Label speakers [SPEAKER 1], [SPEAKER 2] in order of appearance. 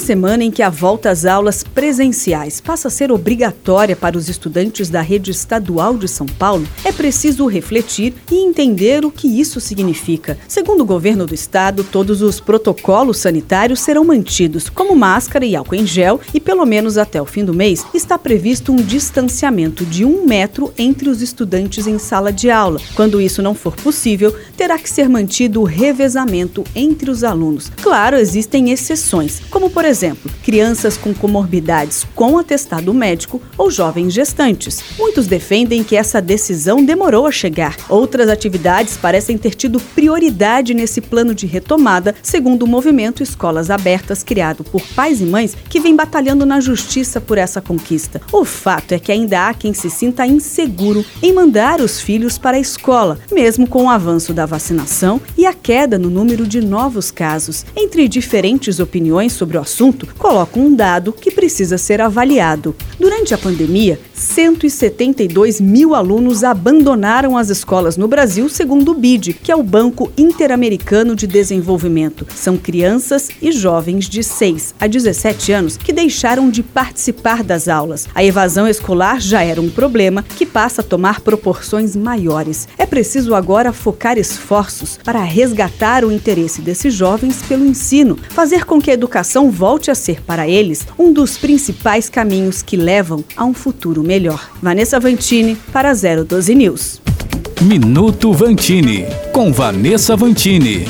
[SPEAKER 1] Na semana em que a volta às aulas presenciais passa a ser obrigatória para os estudantes da rede estadual de São Paulo, é preciso refletir e entender o que isso significa. Segundo o governo do estado, todos os protocolos sanitários serão mantidos, como máscara e álcool em gel, e pelo menos até o fim do mês está previsto um distanciamento de um metro entre os estudantes em sala de aula. Quando isso não for possível, terá que ser mantido o revezamento entre os alunos. Claro, existem exceções, como por exemplo, crianças com comorbidades com atestado médico ou jovens gestantes. Muitos defendem que essa decisão demorou a chegar. Outras atividades parecem ter tido prioridade nesse plano de retomada, segundo o movimento Escolas Abertas, criado por pais e mães que vem batalhando na justiça por essa conquista. O fato é que ainda há quem se sinta inseguro em mandar os filhos para a escola, mesmo com o avanço da vacinação e a queda no número de novos casos. Entre diferentes opiniões sobre o assunto, coloca um dado que precisa ser avaliado. Durante a pandemia, 172 mil alunos abandonaram as escolas no Brasil, segundo o BID, que é o Banco Interamericano de Desenvolvimento. São crianças e jovens de 6 a 17 anos que deixaram de participar das aulas. A evasão escolar já era um problema que passa a tomar proporções maiores. É preciso agora focar esforços para resgatar o interesse desses jovens pelo ensino, fazer com que a educação volte a ser para eles um dos principais caminhos que levam a um futuro melhor. Vanessa Vantini para 012 News.
[SPEAKER 2] Minuto Vantini com Vanessa Vantini.